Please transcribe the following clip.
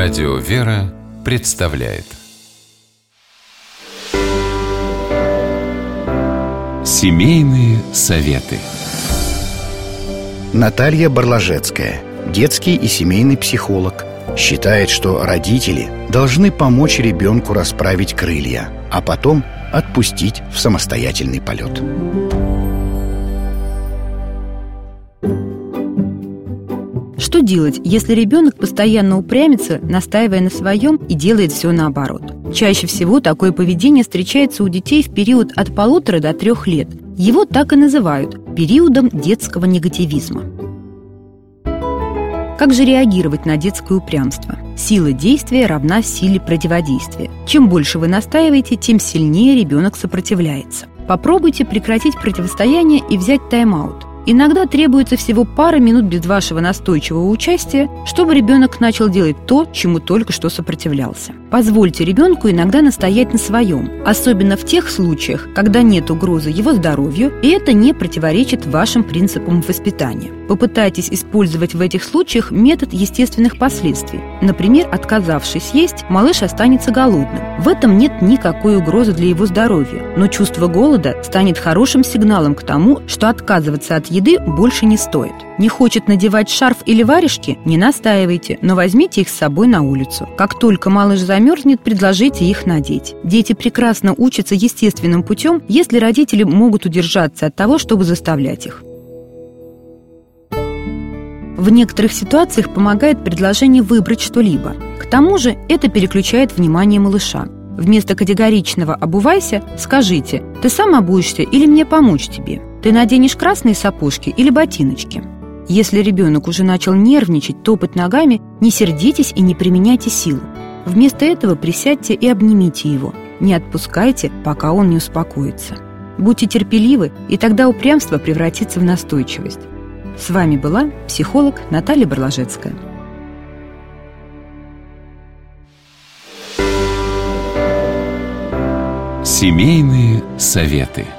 Радио «Вера» представляет Семейные советы Наталья Барлажецкая, детский и семейный психолог, считает, что родители должны помочь ребенку расправить крылья, а потом отпустить в самостоятельный полет. Что делать, если ребенок постоянно упрямится, настаивая на своем и делает все наоборот? Чаще всего такое поведение встречается у детей в период от полутора до трех лет. Его так и называют – периодом детского негативизма. Как же реагировать на детское упрямство? Сила действия равна силе противодействия. Чем больше вы настаиваете, тем сильнее ребенок сопротивляется. Попробуйте прекратить противостояние и взять тайм-аут. Иногда требуется всего пара минут без вашего настойчивого участия, чтобы ребенок начал делать то, чему только что сопротивлялся. Позвольте ребенку иногда настоять на своем, особенно в тех случаях, когда нет угрозы его здоровью, и это не противоречит вашим принципам воспитания. Попытайтесь использовать в этих случаях метод естественных последствий. Например, отказавшись есть, малыш останется голодным. В этом нет никакой угрозы для его здоровья, но чувство голода станет хорошим сигналом к тому, что отказываться от еды больше не стоит. Не хочет надевать шарф или варежки? Не настаивайте, но возьмите их с собой на улицу. Как только малыш замерзнет, предложите их надеть. Дети прекрасно учатся естественным путем, если родители могут удержаться от того, чтобы заставлять их. В некоторых ситуациях помогает предложение выбрать что-либо. К тому же это переключает внимание малыша. Вместо категоричного «обувайся» скажите «ты сам обуешься или мне помочь тебе?» «Ты наденешь красные сапожки или ботиночки?» Если ребенок уже начал нервничать, топать ногами, не сердитесь и не применяйте силу. Вместо этого присядьте и обнимите его. Не отпускайте, пока он не успокоится. Будьте терпеливы, и тогда упрямство превратится в настойчивость. С вами была психолог Наталья Барлажецкая. Семейные советы –